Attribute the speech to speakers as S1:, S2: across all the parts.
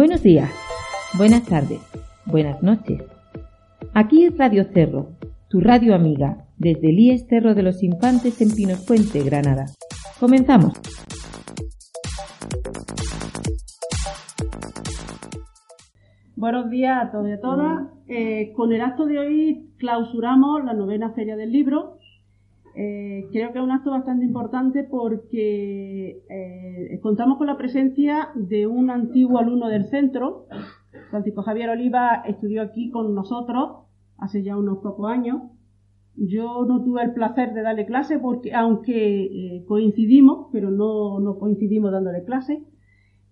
S1: Buenos días, buenas tardes, buenas noches. Aquí es Radio Cerro, tu radio amiga, desde el IES Cerro de los Infantes en Pinos Puente, Granada. Comenzamos.
S2: Buenos días a todos y a todas. Eh, con el acto de hoy clausuramos la novena feria del libro. Eh, creo que es un acto bastante importante porque eh, contamos con la presencia de un antiguo alumno del centro. Francisco Javier Oliva estudió aquí con nosotros hace ya unos pocos años. Yo no tuve el placer de darle clase porque, aunque coincidimos, pero no, no, coincidimos dándole clase.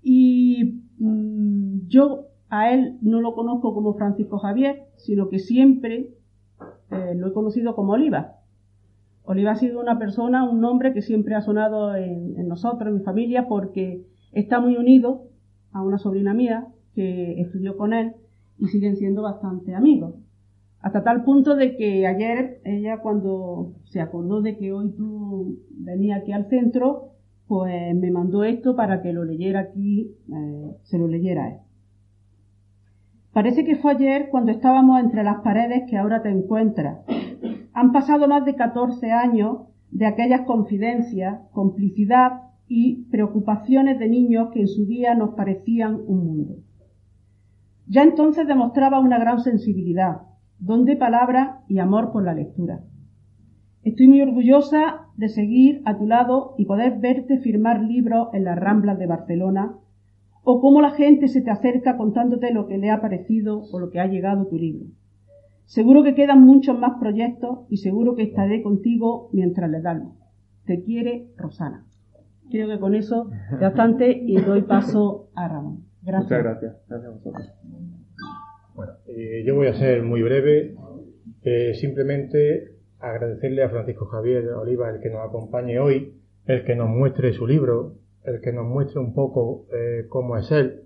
S2: Y mm, yo a él no lo conozco como Francisco Javier, sino que siempre eh, lo he conocido como Oliva. Oliva ha sido una persona, un nombre que siempre ha sonado en, nosotros, en mi familia, porque está muy unido a una sobrina mía que estudió con él y siguen siendo bastante amigos. Hasta tal punto de que ayer ella cuando se acordó de que hoy tú venías aquí al centro, pues me mandó esto para que lo leyera aquí, eh, se lo leyera él. Parece que fue ayer cuando estábamos entre las paredes que ahora te encuentras. Han pasado más de 14 años de aquellas confidencias, complicidad y preocupaciones de niños que en su día nos parecían un mundo. Ya entonces demostraba una gran sensibilidad, don de palabra y amor por la lectura. Estoy muy orgullosa de seguir a tu lado y poder verte firmar libros en las Ramblas de Barcelona o cómo la gente se te acerca contándote lo que le ha parecido o lo que ha llegado tu libro. Seguro que quedan muchos más proyectos y seguro que estaré contigo mientras le dan. Te quiere Rosana. Creo que con eso bastante y doy paso a Ramón.
S3: Gracias. Muchas gracias. Gracias a vosotros. Bueno, eh, yo voy a ser muy breve. Eh, simplemente agradecerle a Francisco Javier Oliva el que nos acompañe hoy, el que nos muestre su libro, el que nos muestre un poco eh, cómo es él.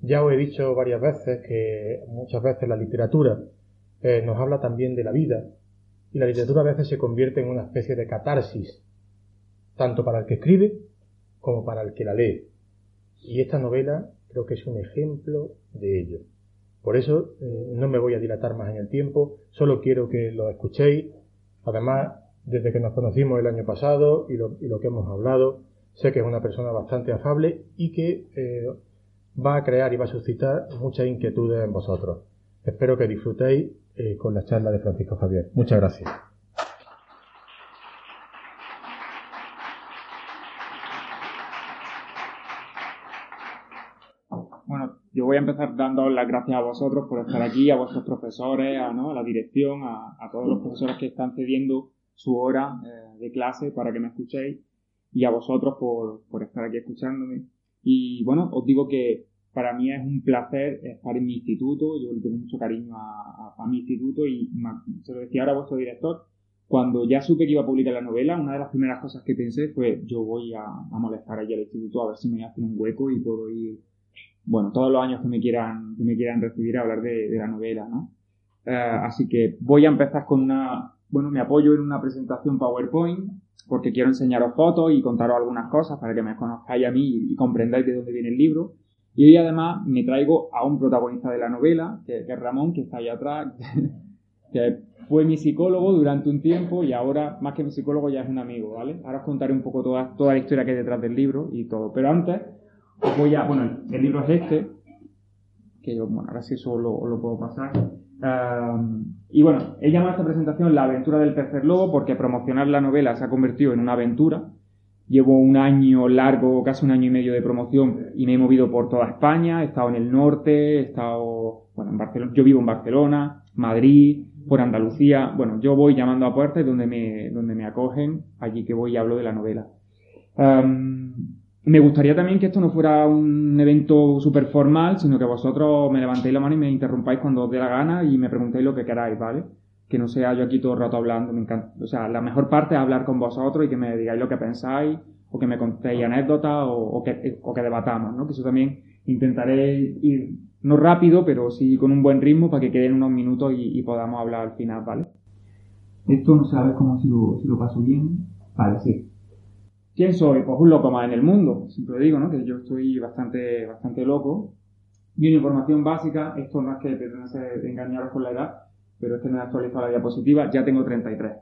S3: Ya os he dicho varias veces que muchas veces la literatura eh, nos habla también de la vida y la literatura a veces se convierte en una especie de catarsis, tanto para el que escribe como para el que la lee. Y esta novela creo que es un ejemplo de ello. Por eso eh, no me voy a dilatar más en el tiempo, solo quiero que lo escuchéis. Además, desde que nos conocimos el año pasado y lo, y lo que hemos hablado, Sé que es una persona bastante afable y que eh, va a crear y va a suscitar muchas inquietudes en vosotros. Espero que disfrutéis eh, con la charla de Francisco Javier. Muchas gracias.
S4: Bueno, yo voy a empezar dando las gracias a vosotros por estar aquí, a vuestros profesores, a, la dirección, a, todos los profesores que están cediendo su hora eh, de clase para que me escuchéis y a vosotros por, por estar aquí escuchándome. Y bueno, os digo que para mí es un placer estar en mi instituto, yo le tengo mucho cariño a, mi instituto y se lo decía ahora a vuestro director, cuando ya supe que iba a publicar la novela, una de las primeras cosas que pensé fue yo voy a, molestar allí al instituto a ver si me hacen un hueco y puedo ir, bueno, todos los años que me quieran, que me quieran recibir a hablar de, de la novela, ¿no? Eh, así que voy a empezar con una, bueno, me apoyo en una presentación PowerPoint porque quiero enseñaros fotos y contaros algunas cosas para que me conozcáis a mí y comprendáis de dónde viene el libro. Y hoy además me traigo a un protagonista de la novela, que, es Ramón, que está ahí atrás, que fue mi psicólogo durante un tiempo y ahora, más que mi psicólogo, ya es un amigo, ¿vale? Ahora os contaré un poco toda, toda la historia que hay detrás del libro y todo. Pero antes, os voy a... Bueno, el libro es este, que yo, bueno, ahora sí eso lo, lo puedo pasar y bueno, he llamado a esta presentación La aventura del tercer lobo porque promocionar la novela se ha convertido en una aventura. Llevo un año largo, casi un año y medio de promoción y me he movido por toda España. He estado en el norte, he estado, bueno, en Barcelona, yo vivo en Barcelona, Madrid, por Andalucía. Bueno, yo voy llamando a puertas donde me, donde me acogen, allí que voy y hablo de la novela. Me gustaría también que esto no fuera un evento súper formal, sino que vosotros me levantéis la mano y me interrumpáis cuando os dé la gana y me preguntéis lo que queráis, ¿vale? Que no sea yo aquí todo el rato hablando, me encanta. O sea, la mejor parte es hablar con vosotros y que me digáis lo que pensáis, o que me contéis anécdotas, o, que, o que debatamos, ¿no? Que eso también intentaré ir, no rápido, pero sí con un buen ritmo para que queden unos minutos y, podamos hablar al final, ¿vale?
S5: Esto no sabes cómo si lo, si lo paso bien. Vale, sí.
S4: ¿Quién soy? Pues un loco más en el mundo. Siempre digo, ¿no? Que yo estoy bastante, bastante loco. Y una información básica, esto no es que pretenda engañaros con la edad, pero es que no he actualizado la diapositiva, ya tengo 33.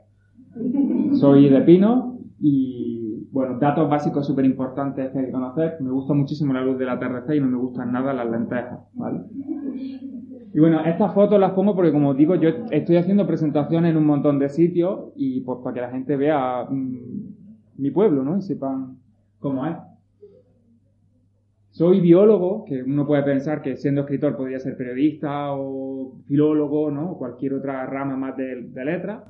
S4: Soy de Pino y, bueno, datos básicos súper importantes que hay que conocer. Me gusta muchísimo la luz del atardecer y no me gustan nada las lentejas, ¿vale? Y bueno, estas fotos las pongo porque, como digo, yo estoy haciendo presentaciones en un montón de sitios y pues para que la gente vea mm, mi pueblo, ¿no? Y sepan cómo es. Soy biólogo, que uno puede pensar que siendo escritor podría ser periodista o filólogo, ¿no? O cualquier otra rama más de, de letras.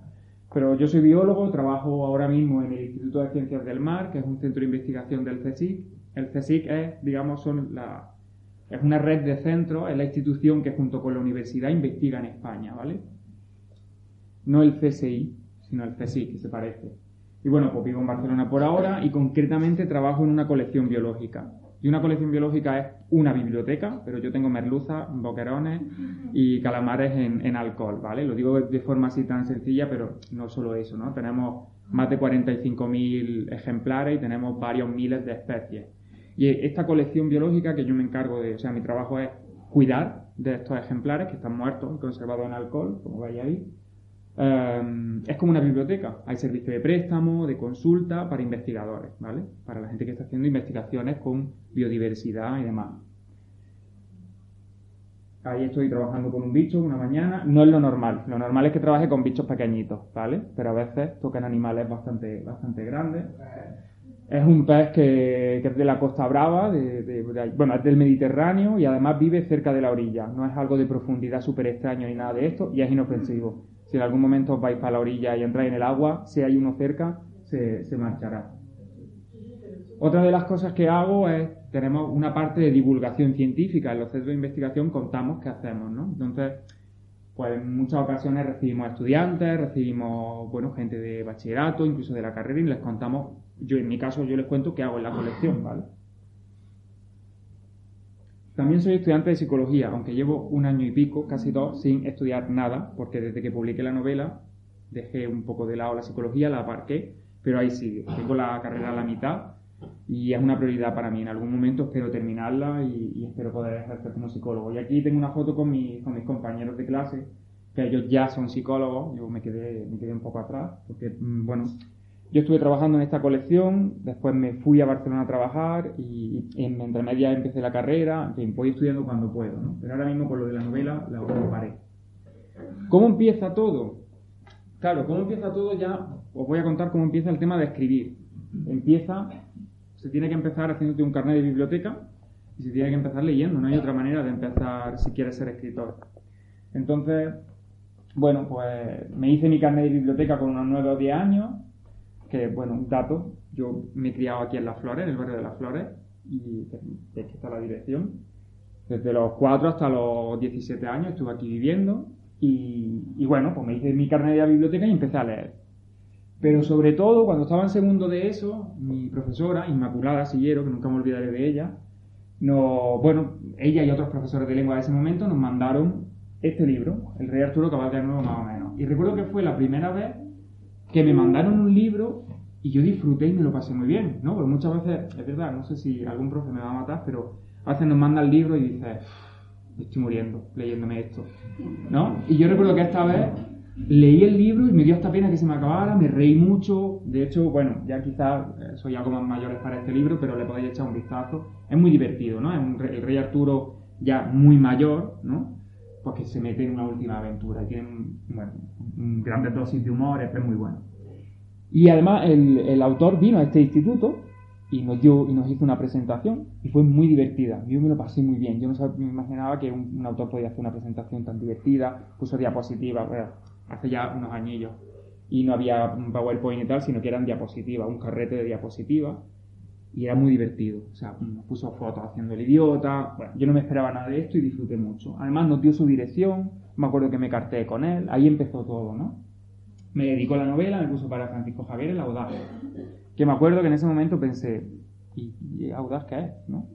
S4: Pero yo soy biólogo, trabajo ahora mismo en el Instituto de Ciencias del Mar, que es un centro de investigación del CSIC. El CSIC es, digamos, son la, es una red de centros, es la institución que junto con la universidad investiga en España, ¿vale? No el CSI, sino el CSIC, que se parece. Y bueno, pues vivo en Barcelona por ahora y concretamente trabajo en una colección biológica. Y una colección biológica es una biblioteca, pero yo tengo merluzas, boquerones y calamares en, alcohol, ¿vale? Lo digo de forma así tan sencilla, pero no solo eso, ¿no? Tenemos más de 45.000 ejemplares y tenemos varios miles de especies. Y esta colección biológica que yo me encargo de, o sea, mi trabajo es cuidar de estos ejemplares que están muertos y conservados en alcohol, como veis ahí. Em, es como una biblioteca. Hay servicio de préstamo, de consulta para investigadores, ¿vale? Para la gente que está haciendo investigaciones con biodiversidad y demás. Ahí estoy trabajando con un bicho una mañana. No es lo normal. Lo normal es que trabaje con bichos pequeñitos, ¿vale? Pero a veces tocan animales bastante, bastante grandes. Es un pez que, es de la Costa Brava, bueno, es del Mediterráneo y además vive cerca de la orilla. No es algo de profundidad súper extraño ni nada de esto y es inofensivo. Si en algún momento vais para la orilla y entráis en el agua, si hay uno cerca, se, se marchará. Otra de las cosas que hago es, tenemos una parte de divulgación científica. En los centros de investigación contamos qué hacemos, ¿no? Entonces, pues en muchas ocasiones recibimos estudiantes, recibimos, bueno, gente de bachillerato, incluso de la carrera y les contamos yo en mi caso yo les cuento qué hago en la colección, ¿vale? También soy estudiante de psicología, aunque llevo un año y pico, casi dos, sin estudiar nada, porque desde que publiqué la novela dejé un poco de lado la psicología, la aparqué, pero ahí sigue. Tengo la carrera a la mitad y es una prioridad para mí. En algún momento espero terminarla y, espero poder ejercer como psicólogo. Y aquí tengo una foto con, con mis compañeros de clase, que ellos ya son psicólogos, yo me quedé, me quedé un poco atrás, porque, mm, bueno, yo estuve trabajando en esta colección, después me fui a Barcelona a trabajar y, en entre medias empecé la carrera, en fin, voy estudiando cuando puedo, ¿no? Pero ahora mismo con lo de la novela la paré. ¿Cómo empieza todo? Claro, ¿cómo empieza todo? Ya os voy a contar cómo empieza el tema de escribir. Empieza, se tiene que empezar haciéndote un carnet de biblioteca y se tiene que empezar leyendo, no hay otra manera de empezar si quieres ser escritor. Entonces, bueno, pues me hice mi carnet de biblioteca con unos 9 o 10 años, que, bueno, un dato, yo me he criado aquí en Las Flores, en el barrio de Las Flores, y es que está la dirección. Desde los 4 hasta los 17 años estuve aquí viviendo y, bueno, pues me hice mi carnet de la biblioteca y empecé a leer. Pero sobre todo, cuando estaba en segundo de eso, mi profesora, Inmaculada Sillero, que nunca me olvidaré de ella, no, bueno, ella y otros profesores de lengua de ese momento nos mandaron este libro, El Rey Arturo Cabal de Nuevo más o menos. Y recuerdo que fue la primera vez que me mandaron un libro y yo disfruté y me lo pasé muy bien, ¿no? Porque muchas veces, es verdad, no sé si algún profe me va a matar, pero a veces nos manda el libro y dices, estoy muriendo leyéndome esto, ¿no? Y yo recuerdo que esta vez leí el libro y me dio esta pena que se me acabara, me reí mucho, de hecho, bueno, ya quizás eh, soy algo más mayor para este libro, pero le podéis echar un vistazo, es muy divertido, ¿no? Es un, el rey Arturo ya muy mayor, ¿no? Pues que se mete en una última aventura y tiene, bueno, grandes dosis de humor, es muy bueno. Y además el, el, autor vino a este instituto y nos, dio, y nos hizo una presentación y fue muy divertida. Yo me lo pasé muy bien. Yo no me imaginaba que un, autor podía hacer una presentación tan divertida, puso diapositivas, hace ya unos añillos. Y no había un PowerPoint y tal, sino que eran diapositivas, un carrete de diapositivas. Y era muy divertido. O sea, nos puso fotos haciendo el idiota. Bueno, yo no me esperaba nada de esto y disfruté mucho. Además nos dio su dirección me acuerdo que me carté con él, ahí empezó todo, ¿no? Me dedicó a la novela, me puso para Francisco Javier el Audaz. Que me acuerdo que en ese momento pensé, ¿y, Audaz qué es? ¿no?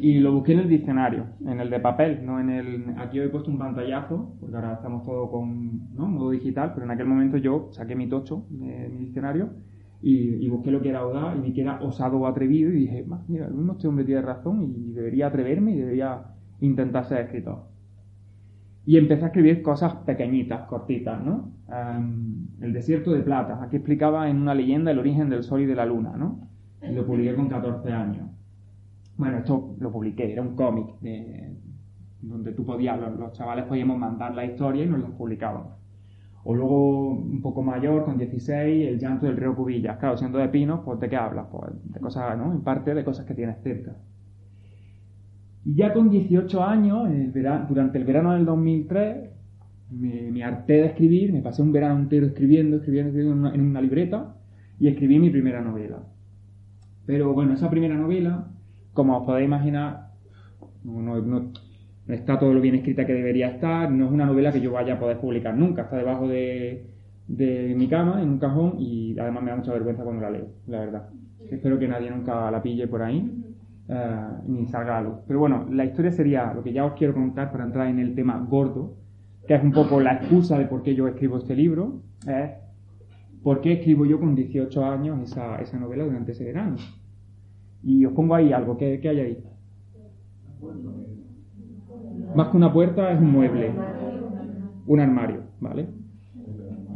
S4: Y lo busqué en el diccionario, en el de papel, no en el... Aquí he puesto un pantallazo, porque ahora estamos todo con ¿no? modo digital, pero en aquel momento yo saqué mi tocho de mi diccionario y, busqué lo que era audaz y vi que osado o atrevido y dije, mira, el mismo este hombre tiene razón y debería atreverme y debería intentar ser escritor. Y empecé a escribir cosas pequeñitas, cortitas, ¿no? Em, el desierto de plata. Aquí explicaba en una leyenda el origen del sol y de la luna, ¿no? Y lo publiqué con 14 años. Bueno, esto lo publiqué, era un cómic donde tú podías, los, chavales podíamos mandar la historia y nos la publicábamos. O luego, un poco mayor, con 16, el llanto del río Cubillas. Claro, siendo de pinos, pues ¿de qué hablas? Pues de cosas, ¿no? En parte de cosas que tienes cerca. Y ya con 18 años, durante el verano del 2003, me, harté de escribir, me pasé un verano entero escribiendo, escribiendo, escribiendo en una, libreta y escribí mi primera novela. Pero bueno, esa primera novela, como os podéis imaginar, no, está todo lo bien escrita que debería estar, no es una novela que yo vaya a poder publicar nunca, está debajo de, de mi cama, en un cajón, y además me da mucha vergüenza cuando la leo, la verdad. Espero que nadie nunca la pille por ahí. Eh, ni salga. Pero bueno, la historia sería lo que ya os quiero contar para entrar en el tema gordo, que es un poco la excusa de por qué yo escribo este libro, es por qué escribo yo con 18 años esa, esa novela durante ese verano. Y os pongo ahí algo, ¿qué, qué hay ahí? Más que una puerta es un mueble, un armario, ¿vale?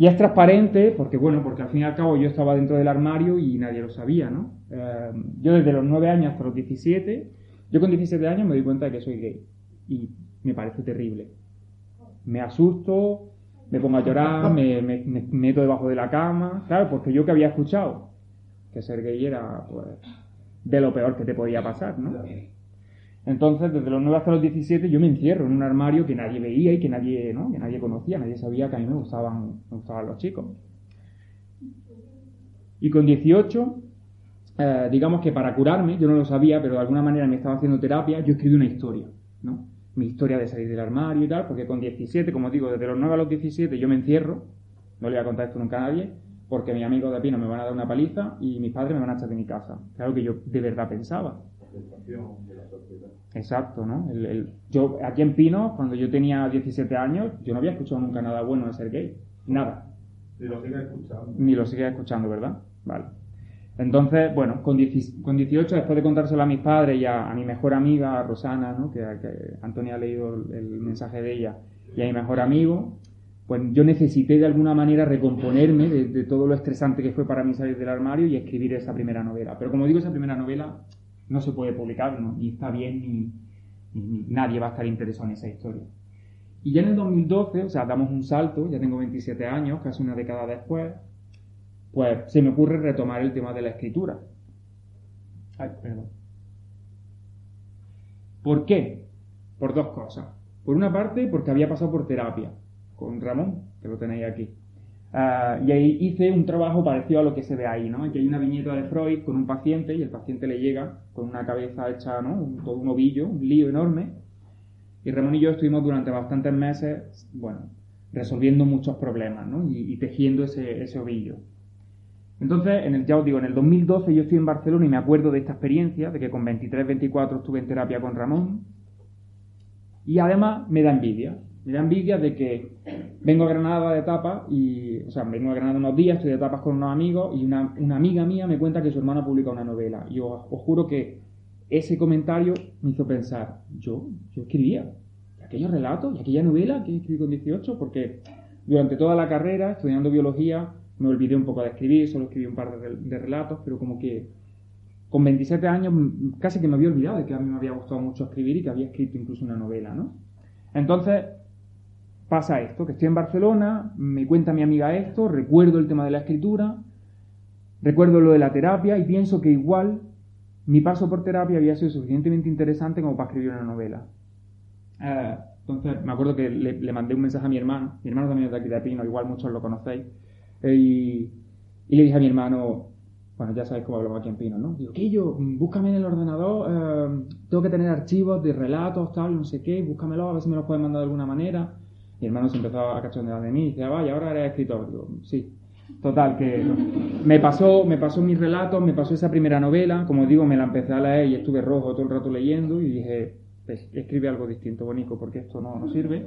S4: Y es transparente porque, bueno, porque al fin y al cabo yo estaba dentro del armario y nadie lo sabía, ¿no? Eh, yo desde los 9 años hasta los 17, yo con 17 años me di cuenta de que soy gay. Y me parece terrible. Me asusto, me pongo a llorar, me, meto debajo de la cama, claro, porque yo que había escuchado que ser gay era, pues, de lo peor que te podía pasar, ¿no? Entonces, desde los 9 hasta los 17 yo me encierro en un armario que nadie veía y que nadie, ¿no? que nadie conocía, nadie sabía que a mí me gustaban, me gustaban los chicos. Y con 18, eh, digamos que para curarme, yo no lo sabía, pero de alguna manera me estaba haciendo terapia, yo escribí una historia, ¿no? Mi historia de salir del armario y tal, porque con 17, como digo, desde los 9 a los 17 yo me encierro, no le voy a contar esto nunca a nadie, porque mis amigos de Pino me van a dar una paliza y mis padres me van a echar de mi casa. Claro que yo de verdad pensaba. Exacto, ¿no? yo aquí en Pino, cuando yo tenía 17 años, yo no había escuchado nunca nada bueno de ser gay. Nada.
S3: Ni lo sigue escuchando.
S4: Ni lo sigue escuchando, ¿verdad? Vale. Entonces, bueno, con, 18, después de contárselo a mis padres y a, mi mejor amiga, Rosana, ¿no? que, Antonia ha leído el, mensaje de ella, y a mi mejor amigo, pues yo necesité de alguna manera recomponerme de, de, todo lo estresante que fue para mí salir del armario y escribir esa primera novela. Pero como digo, esa primera novela no se puede publicar, ¿no? ni está bien, ni, nadie va a estar interesado en esa historia. Y ya en el 2012, o sea, damos un salto, ya tengo 27 años, casi una década después, pues se me ocurre retomar el tema de la escritura. Ay, perdón. ¿Por qué? Por dos cosas. Por una parte, porque había pasado por terapia con Ramón, que lo tenéis aquí. Ah, y ahí hice un trabajo parecido a lo que se ve ahí, ¿no? Aquí hay una viñeta de Freud con un paciente y el paciente le llega con una cabeza hecha, ¿no? Un, todo un ovillo, un lío enorme. Y Ramón y yo estuvimos durante bastantes meses, bueno, resolviendo muchos problemas, ¿no? Y, tejiendo ese, ese, ovillo. Entonces, en el, ya os digo, en el 2012 yo estoy en Barcelona y me acuerdo de esta experiencia, de que con 23, 24 estuve en terapia con Ramón. Y además me da envidia, me da envidia de que vengo a Granada de etapa y, o sea, vengo a Granada unos días, estoy de etapas con unos amigos y una, amiga mía me cuenta que su hermana publica una novela. Y os, juro que ese comentario me hizo pensar, yo, yo escribía aquellos relatos y aquella novela que escribí con 18, porque durante toda la carrera, estudiando biología, me olvidé un poco de escribir, solo escribí un par de, de relatos, pero como que con 27 años casi que me había olvidado de que a mí me había gustado mucho escribir y que había escrito incluso una novela, ¿no? Entonces, pasa esto, que estoy en Barcelona, me cuenta mi amiga esto, recuerdo el tema de la escritura, recuerdo lo de la terapia y pienso que igual mi paso por terapia había sido suficientemente interesante como para escribir una novela. Eh, entonces me acuerdo que le, mandé un mensaje a mi hermano, mi hermano también es de aquí de Pino, igual muchos lo conocéis, eh, y, le dije a mi hermano, bueno, ya sabéis cómo hablamos aquí en Pino, ¿no? Digo, que yo, búscame en el ordenador, eh, tengo que tener archivos de relatos, tal, no sé qué, búscamelo, a ver si me los puedes mandar de alguna manera. Mi hermano se empezó a cachondear de mí y decía, vaya, ahora eres escritor. Digo, sí. Total, que me pasó, me pasó mis relatos, me pasó esa primera novela, como digo, me la empecé a leer y estuve rojo todo el rato leyendo y dije, pues, escribe algo distinto, bonito, porque esto no, no sirve.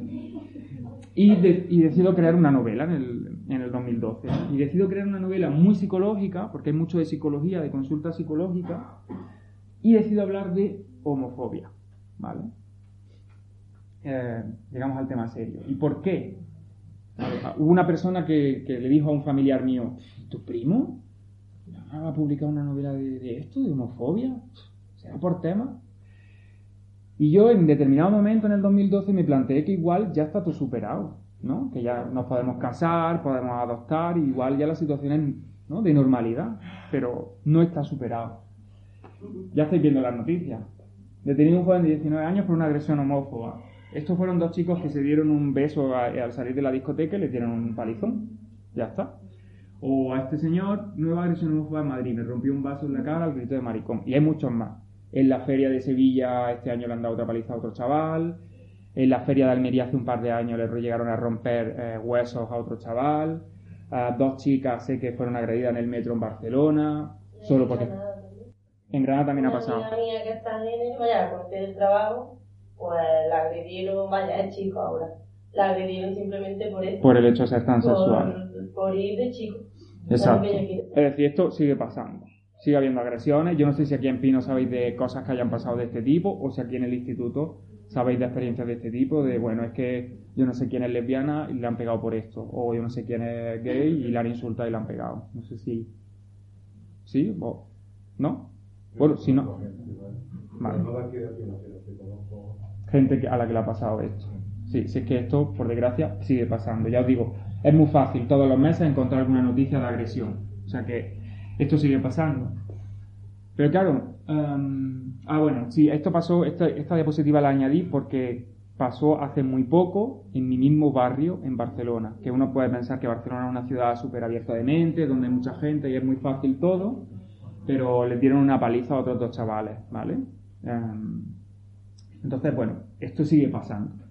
S4: Y, y, decido crear una novela en el, en el 2012. Y decido crear una novela muy psicológica, porque hay mucho de psicología, de consulta psicológica, y decido hablar de homofobia, ¿vale? Eh, llegamos al tema serio. ¿Y por qué? Hubo una persona que, le dijo a un familiar mío, ¿tu primo? ¿Va a publicar una novela de, esto, de homofobia? ¿Será por tema? Y yo en determinado momento en el 2012 me planteé que igual ya está todo superado, ¿no? Que ya nos podemos casar, podemos adoptar, igual ya la situación es de normalidad, pero no está superado. Ya estáis viendo las noticias. Detenido un joven de 19 años por una agresión homófoba. Estos fueron dos chicos que se dieron un beso al salir de la discoteca y le dieron un palizón. Ya está. O a este señor, nueva agresión homófoba en Madrid, me rompió un vaso en la cara al grito de maricón. Y hay muchos más. En la feria de Sevilla este año le han dado otra paliza a otro chaval. En la feria de Almería hace un par de años le llegaron a romper eh, huesos a otro chaval. dos chicas sé que fueron agredidas en el metro en Barcelona. Solo porque... En Granada también ha pasado.
S6: Una mía que está en el vaya, del trabajo, pues la agredieron, vaya, es chico ahora. La agredieron simplemente por eso.
S4: Por el hecho de ser tan sexual.
S6: Por ir de chico.
S4: Exacto. Es decir, esto sigue pasando. Sigue habiendo agresiones. Yo no sé si aquí en Pino sabéis de cosas que hayan pasado de este tipo o si aquí en el instituto sabéis de experiencias de este tipo, de bueno, es que yo no sé quién es lesbiana y le han pegado por esto, o yo no sé quién es gay y le han insultado y le han pegado. No sé si... ¿Sí? ¿O... ¿No? Bueno, si no... Vale. Gente a la que le ha pasado esto. Sí, si es que esto, por desgracia, sigue pasando. Ya os digo, es muy fácil todos los meses encontrar alguna noticia de agresión. O sea que esto sigue pasando. Pero claro, em, ah bueno, sí, esto pasó, esta, esta diapositiva la añadí porque pasó hace muy poco en mi mismo barrio, en Barcelona. Que uno puede pensar que Barcelona es una ciudad súper abierta de mente, donde hay mucha gente y es muy fácil todo, pero le dieron una paliza a otros dos chavales, ¿vale? Em, entonces, bueno, esto sigue pasando.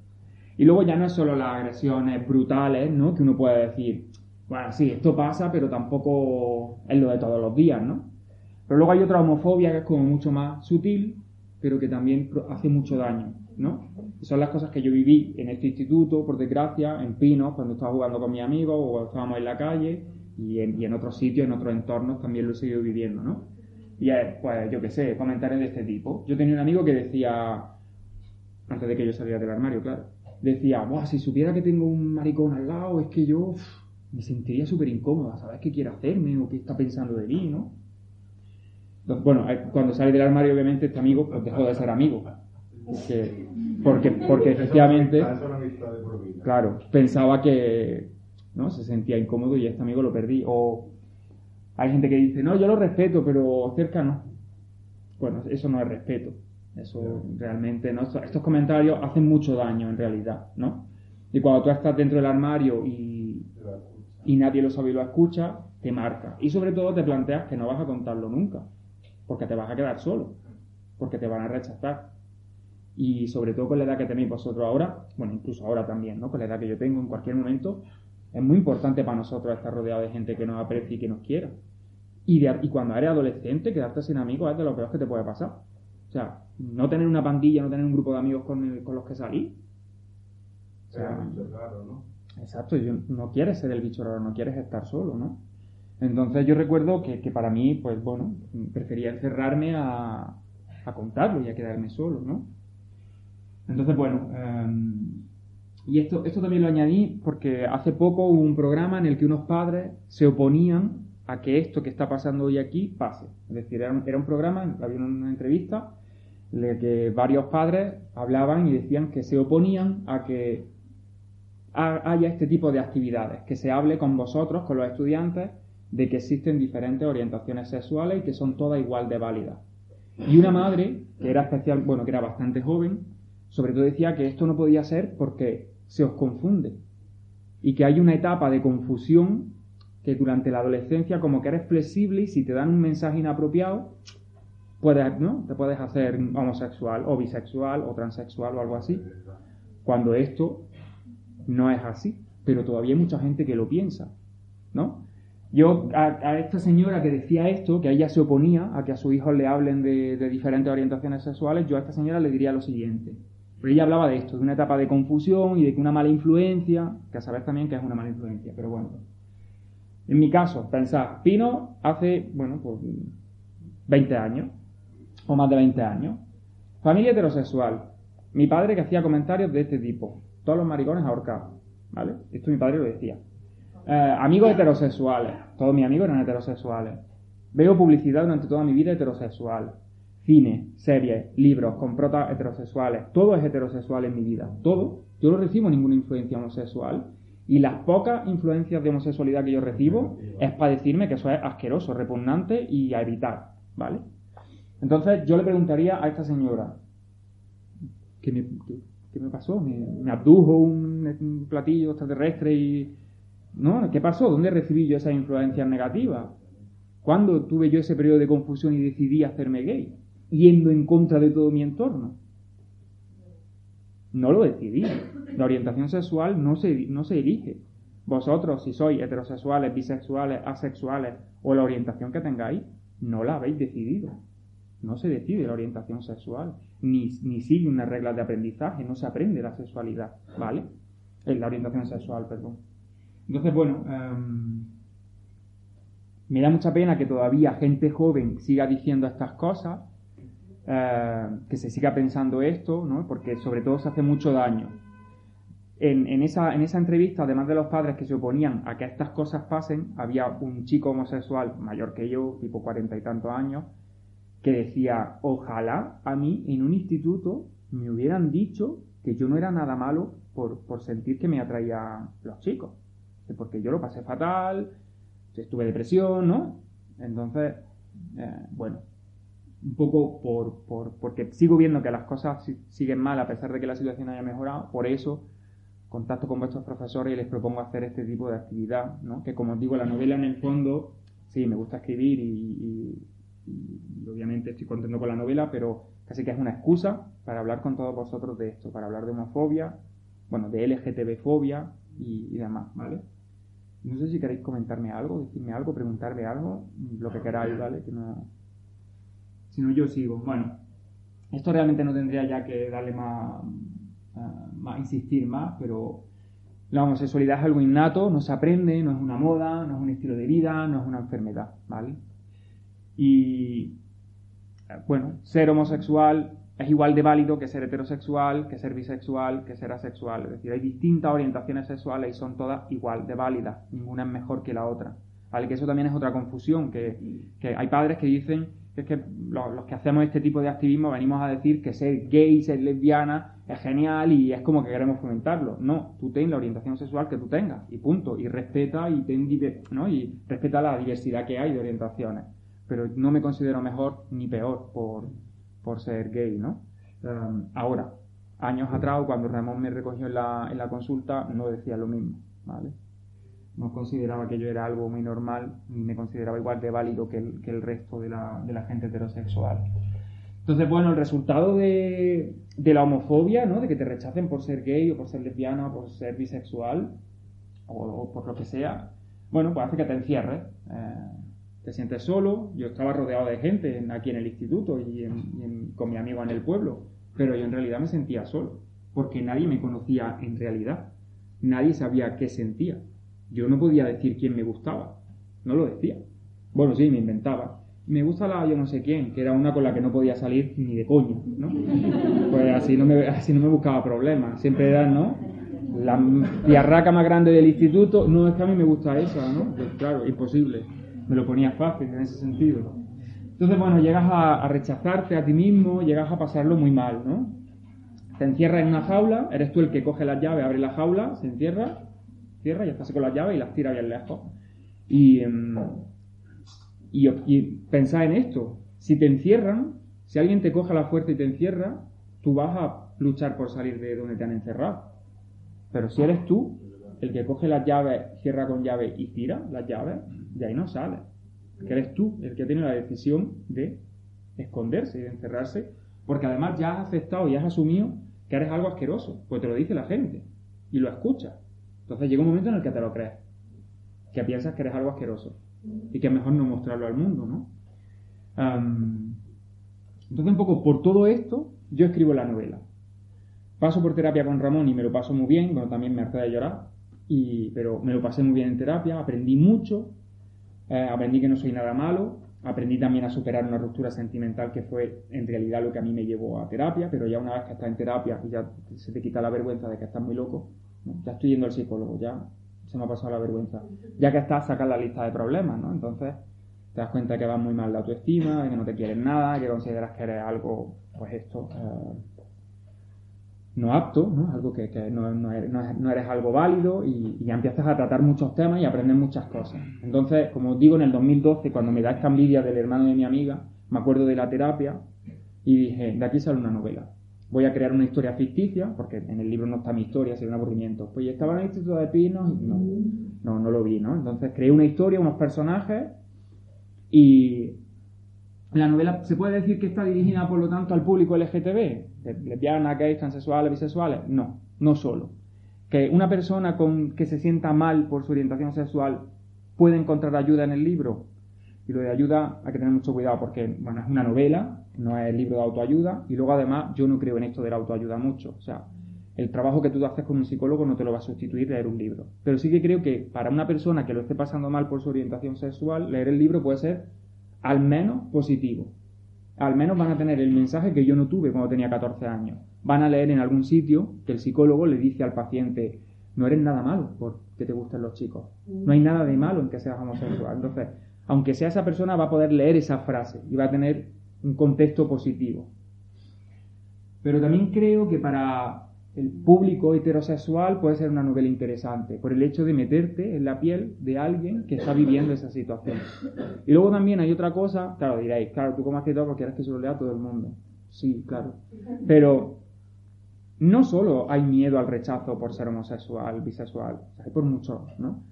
S4: Y luego ya no es solo las agresiones brutales, ¿no? Que uno puede decir, bueno, sí, esto pasa, pero tampoco es lo de todos los días, ¿no? Pero luego hay otra homofobia que es como mucho más sutil, pero que también hace mucho daño, ¿no? son las cosas que yo viví en este instituto, por desgracia, en Pinos, cuando estaba jugando con mis amigos o estábamos en la calle y en, y en otros sitios, en otros entornos también lo he seguido viviendo, ¿no? Y pues yo qué sé, comentarios de este tipo. Yo tenía un amigo que decía, antes de que yo saliera del armario, claro, decía, Buah, si supiera que tengo un maricón al lado, es que yo me sentiría súper incómoda, ¿sabes qué quiere hacerme o qué está pensando de mí, no? bueno, eh, cuando salí del armario, obviamente, este amigo pues, dejó de ser amigo. Porque, porque efectivamente, claro, pensaba que no se sentía incómodo y este amigo lo perdí. O hay gente que dice, no, yo lo respeto, pero cerca no. Bueno, eso no es respeto. Eso realmente, ¿no? Estos comentarios hacen mucho daño en realidad, ¿no? Y cuando tú estás dentro del armario y, y nadie lo sabe y lo escucha, te marca. Y sobre todo te planteas que no vas a contarlo nunca, porque te vas a quedar solo, porque te van a rechazar. Y sobre todo con la edad que tenéis vosotros ahora, bueno, incluso ahora también, ¿no? Con la edad que yo tengo en cualquier momento, es muy importante para nosotros estar rodeado de gente que nos aprecie y que nos quiera. Y, y cuando eres adolescente, quedarte sin amigos es de lo peor que te puede pasar. O sea, no tener una pandilla, no tener un grupo de amigos con, los que salir.
S7: O sea, raro, ¿no?
S4: Exacto, yo, no quieres ser el bicho raro, no quieres estar solo, ¿no? Entonces yo recuerdo que, para mí, pues bueno, prefería encerrarme a, a, contarlo y a quedarme solo, ¿no? Entonces, bueno, em, y esto, esto también lo añadí porque hace poco hubo un programa en el que unos padres se oponían a que esto que está pasando hoy aquí pase. Es decir, era un, era un programa, había una entrevista de que varios padres hablaban y decían que se oponían a que haya este tipo de actividades, que se hable con vosotros, con los estudiantes, de que existen diferentes orientaciones sexuales y que son todas igual de válidas. Y una madre, que era especial, bueno, que era bastante joven, sobre todo decía que esto no podía ser porque se os confunde y que hay una etapa de confusión que durante la adolescencia como que eres flexible y si te dan un mensaje inapropiado, puedes, ¿no? Te puedes hacer homosexual o bisexual o transexual o algo así. Cuando esto no es así, pero todavía hay mucha gente que lo piensa, ¿no? Yo a, esta señora que decía esto, que ella se oponía a que a sus hijos le hablen de, diferentes orientaciones sexuales, yo a esta señora le diría lo siguiente. Pero ella hablaba de esto, de una etapa de confusión y de que una mala influencia, que a saber también que es una mala influencia, pero bueno. En mi caso, pensad, Pino hace, bueno, pues 20 años, o más de 20 años. Familia heterosexual. Mi padre que hacía comentarios de este tipo. Todos los maricones ahorcados. ¿Vale? Esto mi padre lo decía. Eh, amigos heterosexuales. Todos mis amigos eran heterosexuales. Veo publicidad durante toda mi vida heterosexual. Cine, series, libros con protas heterosexuales. Todo es heterosexual en mi vida. Todo. Yo no recibo ninguna influencia homosexual. Y las pocas influencias de homosexualidad que yo recibo es para decirme que eso es asqueroso, repugnante y a evitar. ¿Vale? Entonces yo le preguntaría a esta señora, ¿qué me, pasó? ¿Me, abdujo un, platillo extraterrestre y... ¿No? ¿Qué pasó? ¿Dónde recibí yo esas influencias negativas? ¿Cuándo tuve yo ese periodo de confusión y decidí hacerme gay? Yendo en contra de todo mi entorno. No lo decidí. La orientación sexual no se, no se elige. Vosotros, si sois heterosexuales, bisexuales, asexuales o la orientación que tengáis, no la habéis decidido. No se decide la orientación sexual, ni, sigue unas reglas de aprendizaje, no se aprende la sexualidad, ¿vale? En la orientación sexual, perdón. Entonces, bueno, em, me da mucha pena que todavía gente joven siga diciendo estas cosas, eh, que se siga pensando esto, ¿no? Porque sobre todo se hace mucho daño. En, en, esa, en esa entrevista, además de los padres que se oponían a que estas cosas pasen, había un chico homosexual mayor que yo, tipo cuarenta y tantos años, que decía, ojalá a mí en un instituto me hubieran dicho que yo no era nada malo por, sentir que me atraían los chicos. Porque yo lo pasé fatal, estuve depresión, ¿no? Entonces, eh, bueno, un poco por, por, porque sigo viendo que las cosas siguen mal a pesar de que la situación haya mejorado, por eso contacto con vuestros profesores y les propongo hacer este tipo de actividad, ¿no? Que como os digo, la novela en el fondo, sí, me gusta escribir y obviamente estoy contento con la novela, pero casi que es una excusa para hablar con todos vosotros de esto, para hablar de homofobia, bueno, de LGTB-fobia y, demás, ¿vale? No sé si queréis comentarme algo, decirme algo, preguntarme algo, lo que queráis, ¿vale? Que no... Si no, yo sigo. Bueno, esto realmente no tendría ya que darle más, eh, más insistir más, pero la homosexualidad es algo innato, no se aprende, no es una moda, no es un estilo de vida, no es una enfermedad, ¿vale? Y bueno, ser homosexual es igual de válido que ser heterosexual, que ser bisexual, que ser asexual. Es decir, hay distintas orientaciones sexuales y son todas igual de válidas. Ninguna es mejor que la otra. ¿Vale? Que eso también es otra confusión, que, hay padres que dicen que es que los, que hacemos este tipo de activismo venimos a decir que ser gay, ser lesbiana es genial y es como que queremos fomentarlo. No, tú ten la orientación sexual que tú tengas y punto. Y respeta y, y respeta la diversidad que hay de orientaciones pero no me considero mejor ni peor por, ser gay, ¿no? Um, ahora, años atrás, cuando Ramón me recogió en la, en la consulta, no decía lo mismo, ¿vale? No consideraba que yo era algo muy normal, ni me consideraba igual de válido que el, que el resto de la, de la, gente heterosexual. Entonces, bueno, el resultado de, de, la homofobia, ¿no? De que te rechacen por ser gay o por ser lesbiana o por ser bisexual o, por lo que sea, bueno, pues hace que te encierres. Eh, te sientes solo. Yo estaba rodeado de gente aquí en el instituto y, con mi amigo en el pueblo, pero yo en realidad me sentía solo, porque nadie me conocía en realidad. Nadie sabía qué sentía. Yo no podía decir quién me gustaba. No lo decía. Bueno, sí, me inventaba. Me gusta la yo no sé quién, que era una con la que no podía salir ni de coño, ¿no? Pues así no me, así no me buscaba problemas. Siempre era, ¿no? La piarraca más grande del instituto, no, es que a mí me gusta esa, ¿no? Pues claro, imposible me lo ponía fácil en ese sentido. Entonces, bueno, llegas a, rechazarte a ti mismo, llegas a pasarlo muy mal, ¿no? Te encierras en una jaula, eres tú el que coge las llaves, abre la jaula, se encierra, cierra, y estás con las llaves y las tira bien lejos. Y, em, y, y en esto, si te encierran, si alguien te coge la fuerza y te encierra, tú vas a luchar por salir de donde te han encerrado. Pero si eres tú el que coge las llaves, cierra con llave y tira las llaves, de ahí no sale. Que eres tú el que tiene la decisión de esconderse y de encerrarse, porque además ya has aceptado y has asumido que eres algo asqueroso, pues te lo dice la gente y lo escuchas. Entonces llega un momento en el que te lo crees, que piensas que eres algo asqueroso y que es mejor no mostrarlo al mundo, ¿no? entonces un poco por todo esto yo escribo la novela. Paso por terapia con Ramón y me lo paso muy bien, bueno, también me hace de llorar, y, pero me lo pasé muy bien en terapia, aprendí mucho, eh, aprendí que no soy nada malo, Aprendí también a superar una ruptura sentimental que fue en realidad lo que a mí me llevó a terapia, pero ya una vez que estás en terapia y ya se te quita la vergüenza de que estás muy loco, ya estoy yendo al psicólogo, ya se me ha pasado la vergüenza. Ya que estás, sacas la lista de problemas, ¿no? Entonces te das cuenta que vas muy mal la autoestima, de que no te quieres nada, que consideras que eres algo, pues esto, eh, no apto, ¿no? algo que, no, eres, algo válido y, ya empiezas a tratar muchos temas y a aprender muchas cosas. Entonces, como digo, en el 2012, cuando me da esta envidia del hermano de mi amiga, me acuerdo de la terapia y dije, de aquí sale una novela. Voy a crear una historia ficticia, porque en el libro no está mi historia, sería un aburrimiento. Pues estaba en el Instituto de Pinos y no, no, no lo vi, ¿no? Entonces creé una historia, unos personajes y la novela se puede decir que está dirigida, por lo tanto, al público LGTB, lesbianas, gays, transexuales, bisexuales. No, no solo. Que una persona con, que se sienta mal por su orientación sexual puede encontrar ayuda en el libro. Y lo de ayuda hay que tener mucho cuidado porque, bueno, es una novela, no es el libro de autoayuda. Y luego, además, yo no creo en esto de la autoayuda mucho. O sea, el trabajo que tú haces con un psicólogo no te lo va a sustituir leer un libro. Pero sí que creo que para una persona que lo esté pasando mal por su orientación sexual, leer el libro puede ser al menos positivo. Al menos van a tener el mensaje que yo no tuve cuando tenía 14 años. Van a leer en algún sitio que el psicólogo le dice al paciente, no eres nada malo porque te gusten los chicos. No hay nada de malo en que seas homosexual. Entonces, aunque sea esa persona, va a poder leer esa frase y va a tener un contexto positivo. Pero también creo que para el público heterosexual puede ser una novela interesante por el hecho de meterte en la piel de alguien que está viviendo esa situación. Y luego también hay otra cosa, claro, diréis, claro, tú como escritor quieres que se lo lea todo el mundo. Sí, claro. Pero no solo hay miedo al rechazo por ser homosexual, bisexual, hay por mucho, ¿no?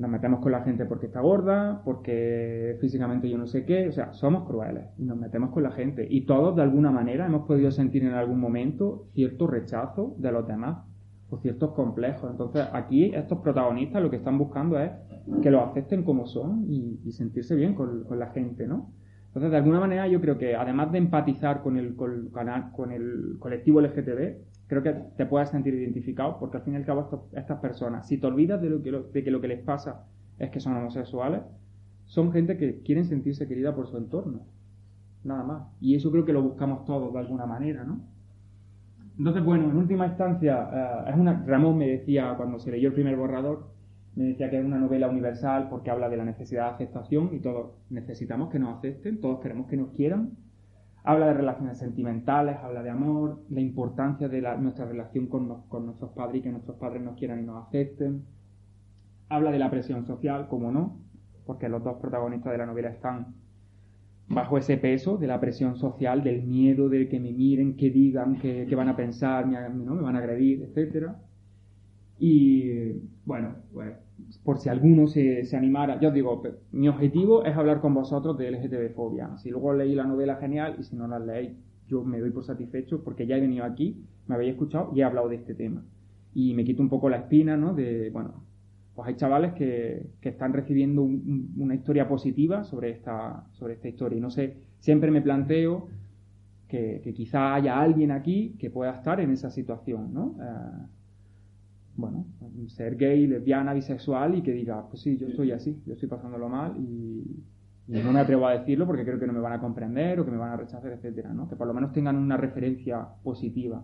S4: Nos metemos con la gente porque está gorda, porque físicamente yo no sé qué, o sea, somos crueles y nos metemos con la gente. Y todos de alguna manera hemos podido sentir en algún momento cierto rechazo de los demás o ciertos complejos. Entonces aquí estos protagonistas lo que están buscando es que los acepten como son y, sentirse bien con, la gente, ¿no? Entonces de alguna manera yo creo que además de empatizar con el, con, con el colectivo LGTB, creo que te puedas sentir identificado, porque al fin y al cabo estas personas, si te olvidas de, lo que, de que lo que les pasa es que son homosexuales, son gente que quieren sentirse querida por su entorno, nada más. Y eso creo que lo buscamos todos de alguna manera, ¿no? Entonces, bueno, en última instancia, eh, es una, Ramón me decía cuando se leyó el primer borrador, me decía que es una novela universal porque habla de la necesidad de aceptación y todos necesitamos que nos acepten, todos queremos que nos quieran Habla de relaciones sentimentales, habla de amor, la importancia de nuestra relación con, nuestros padres y que nuestros padres nos quieran y nos acepten. Habla de la presión social, como no, porque los dos protagonistas de la novela están bajo ese peso de la presión social, del miedo de que me miren, que digan, que, van a pensar, me, ¿no? me van a agredir, etc. Y bueno, pues por si alguno se, se, animara, yo digo, mi objetivo es hablar con vosotros de LGTB-fobia. Si luego leí la novela, genial, y si no la leéis, yo me doy por satisfecho porque ya he venido aquí, me habéis escuchado y he hablado de este tema. Y me quito un poco la espina, ¿no? De, bueno, pues hay chavales que, que están recibiendo una historia positiva sobre esta, sobre esta historia. Y no sé, siempre me planteo que, que quizá haya alguien aquí que pueda estar en esa situación, ¿no? Eh, bueno, ser gay, lesbiana, bisexual y que diga, pues sí, yo estoy así, yo estoy pasándolo mal y, no me atrevo a decirlo porque creo que no me van a comprender o que me van a rechazar, etcétera, ¿no? Que por lo menos tengan una referencia positiva.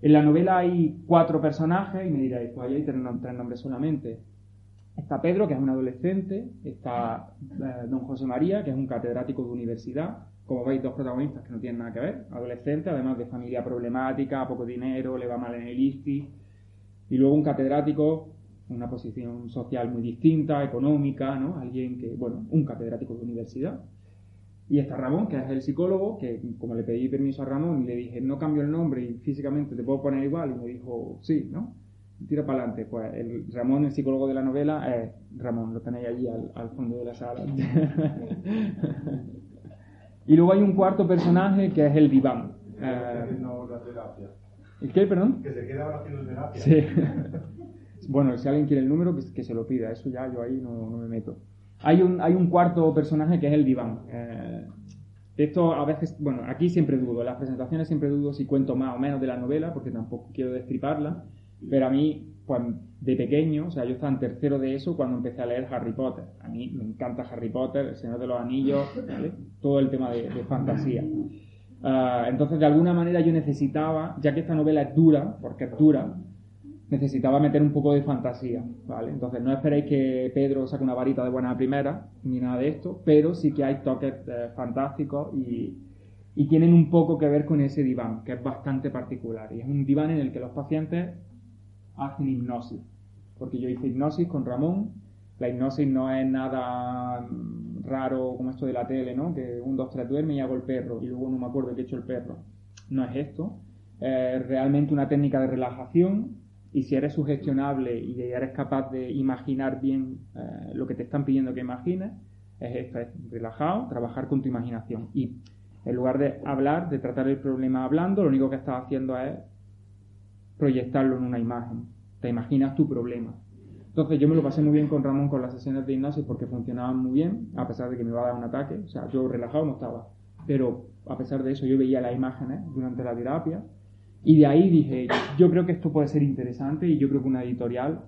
S4: En la novela hay cuatro personajes y me diréis, pues ahí hay tres, nombres solamente. Está Pedro, que es un adolescente, está eh, don José María, que es un catedrático de universidad, como veis, dos protagonistas que no tienen nada que ver, adolescente, además de familia problemática, poco dinero, le va mal en el ISTI, y luego un catedrático, una posición social muy distinta, económica, ¿no? Alguien que, bueno, un catedrático de universidad. Y está Ramón, que es el psicólogo, que como le pedí permiso a Ramón y le dije, no cambio el nombre y físicamente te puedo poner igual, y me dijo, sí, ¿no? Tira para adelante. Pues el Ramón, el psicólogo de la novela, es Ramón, lo tenéis allí al, fondo de la sala. y luego hay un cuarto personaje que es el diván. Eh, ¿El qué, perdón?
S7: Que se queda ahora haciendo terapia.
S4: Sí. bueno, si alguien quiere el número, que, se lo pida. Eso ya yo ahí no, me meto. Hay un, hay un cuarto personaje que es el diván. Eh, esto a veces, bueno, aquí siempre dudo. En las presentaciones siempre dudo si cuento más o menos de la novela, porque tampoco quiero destriparla. Pero a mí, pues de pequeño, o sea, yo estaba en tercero de eso cuando empecé a leer Harry Potter. A mí me encanta Harry Potter, El Señor de los Anillos, ¿vale? todo el tema de, de fantasía. Ah, entonces, de alguna manera yo necesitaba, ya que esta novela es dura, porque es dura, necesitaba meter un poco de fantasía, ¿vale? Entonces, no esperéis que Pedro saque una varita de buena primera, ni nada de esto, pero sí que hay toques eh, fantásticos y, y tienen un poco que ver con ese diván, que es bastante particular. Y es un diván en el que los pacientes hacen hipnosis. Porque yo hice hipnosis con Ramón. La hipnosis no es nada mm, raro como esto de la tele, ¿no? Que un, dos, tres duerme y hago el perro y luego no me acuerdo qué he hecho el perro. No es esto. Es realmente una técnica de relajación y si eres sugestionable y eres capaz de imaginar bien eh, lo que te están pidiendo que imagines, es esto, es relajado, trabajar con tu imaginación. Y en lugar de hablar, de tratar el problema hablando, lo único que estás haciendo es proyectarlo en una imagen. Te imaginas tu problema. Entonces yo me lo pasé muy bien con Ramón con las sesiones de hipnosis porque funcionaban muy bien, a pesar de que me iba a dar un ataque. O sea, yo relajado no estaba. Pero a pesar de eso yo veía las imágenes durante la terapia. Y de ahí dije, yo creo que esto puede ser interesante y yo creo que una editorial,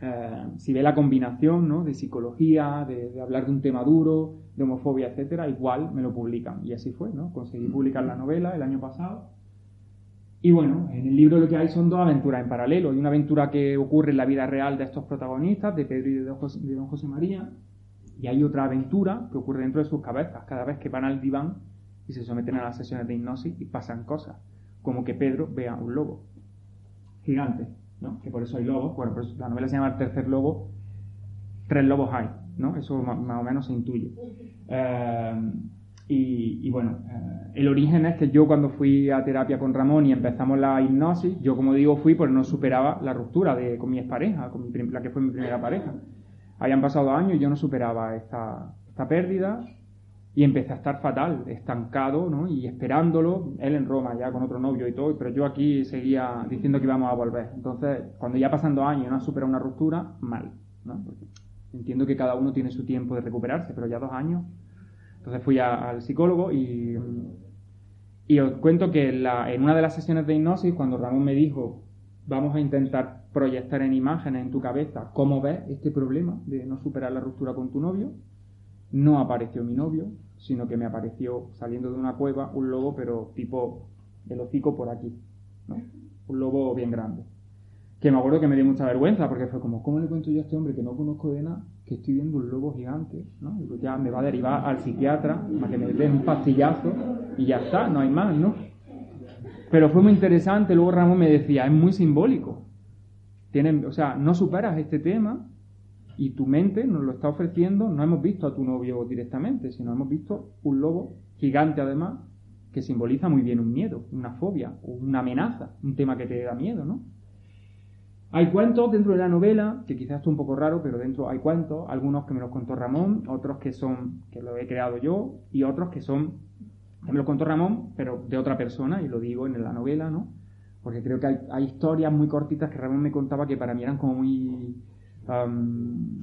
S4: eh, si ve la combinación ¿no? de psicología, de, de, hablar de un tema duro, de homofobia, etcétera, igual me lo publican. Y así fue, ¿no? Conseguí publicar la novela el año pasado y bueno, en el libro lo que hay son dos aventuras en paralelo. Hay una aventura que ocurre en la vida real de estos protagonistas, de Pedro y de don José, María, y hay otra aventura que ocurre dentro de sus cabezas cada vez que van al diván y se someten a las sesiones de hipnosis y pasan cosas, como que Pedro vea un lobo gigante, ¿no? que por eso hay lobos, bueno, por la novela se llama El tercer lobo, tres lobos hay, ¿no? eso más, o menos se intuye. Eh, y, bueno, eh, el origen es que yo cuando fui a terapia con Ramón y empezamos la hipnosis, yo como digo fui porque no superaba la ruptura de, con mi expareja, con mi, la que fue mi primera pareja. Habían pasado años y yo no superaba esta, esta pérdida y empecé a estar fatal, estancado, ¿no? Y esperándolo, él en Roma ya con otro novio y todo, pero yo aquí seguía diciendo que íbamos a volver. Entonces, cuando ya pasando años no has superado una ruptura, mal, ¿no? entiendo que cada uno tiene su tiempo de recuperarse, pero ya dos años entonces fui al psicólogo y, os cuento que en, una de las sesiones de hipnosis, cuando Ramón me dijo, vamos a intentar proyectar en imágenes en tu cabeza cómo ves este problema de no superar la ruptura con tu novio, no apareció mi novio, sino que me apareció saliendo de una cueva un lobo, pero tipo el hocico por aquí. Un lobo bien grande. Que me acuerdo que me dio mucha vergüenza, porque fue como, ¿cómo le cuento yo a este hombre que no conozco de nada que estoy viendo un lobo gigante, ¿no? Y ya me va a derivar al psiquiatra para que me dé un pastillazo y ya está, no hay más, ¿no? Pero fue muy interesante, luego Ramón me decía, es muy simbólico. Tienen, o sea, no superas este tema y tu mente nos lo está ofreciendo, no hemos visto a tu novio directamente, sino hemos visto un lobo gigante además que simboliza muy bien un miedo, una fobia, una amenaza, un tema que te da miedo, ¿no? Hay cuentos dentro de la novela, que quizás es un poco raro, pero dentro hay cuentos, algunos que me los contó Ramón, otros que son, que lo he creado yo, y otros que son, que me los contó Ramón, pero de otra persona, y lo digo en la novela, ¿no? Porque creo que hay, historias muy cortitas que Ramón me contaba que para mí eran como muy...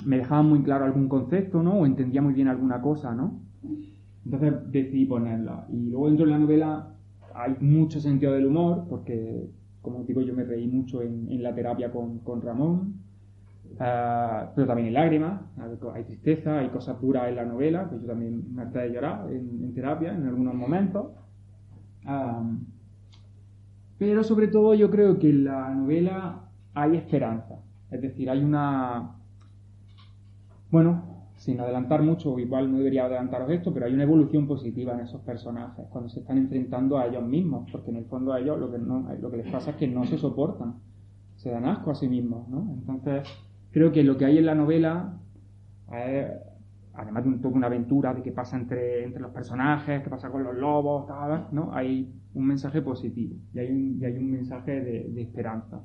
S4: Me dejaban muy claro algún concepto, ¿no? O entendía muy bien alguna cosa, ¿no? Entonces decidí ponerla. Y luego dentro de la novela hay mucho sentido del humor, porque como digo, yo me reí mucho en, la terapia con, Ramón, ah, pero también hay lágrimas, hay tristeza, hay cosas duras en la novela, que yo también me harté de llorar en, terapia en algunos momentos. pero sobre todo yo creo que en la novela hay esperanza, es decir, hay una... Bueno, sin adelantar mucho, igual no debería adelantaros esto, pero hay una evolución positiva en esos personajes cuando se están enfrentando a ellos mismos, porque en el fondo a ellos lo que, no, les pasa es que no se soportan, se dan asco a sí mismos, ¿no? Entonces, creo que lo que hay en la novela además de un, toda una aventura de qué pasa entre, entre los personajes, qué pasa con los lobos, tal, ¿no? Hay un mensaje positivo y hay un, y hay un mensaje de, de esperanza.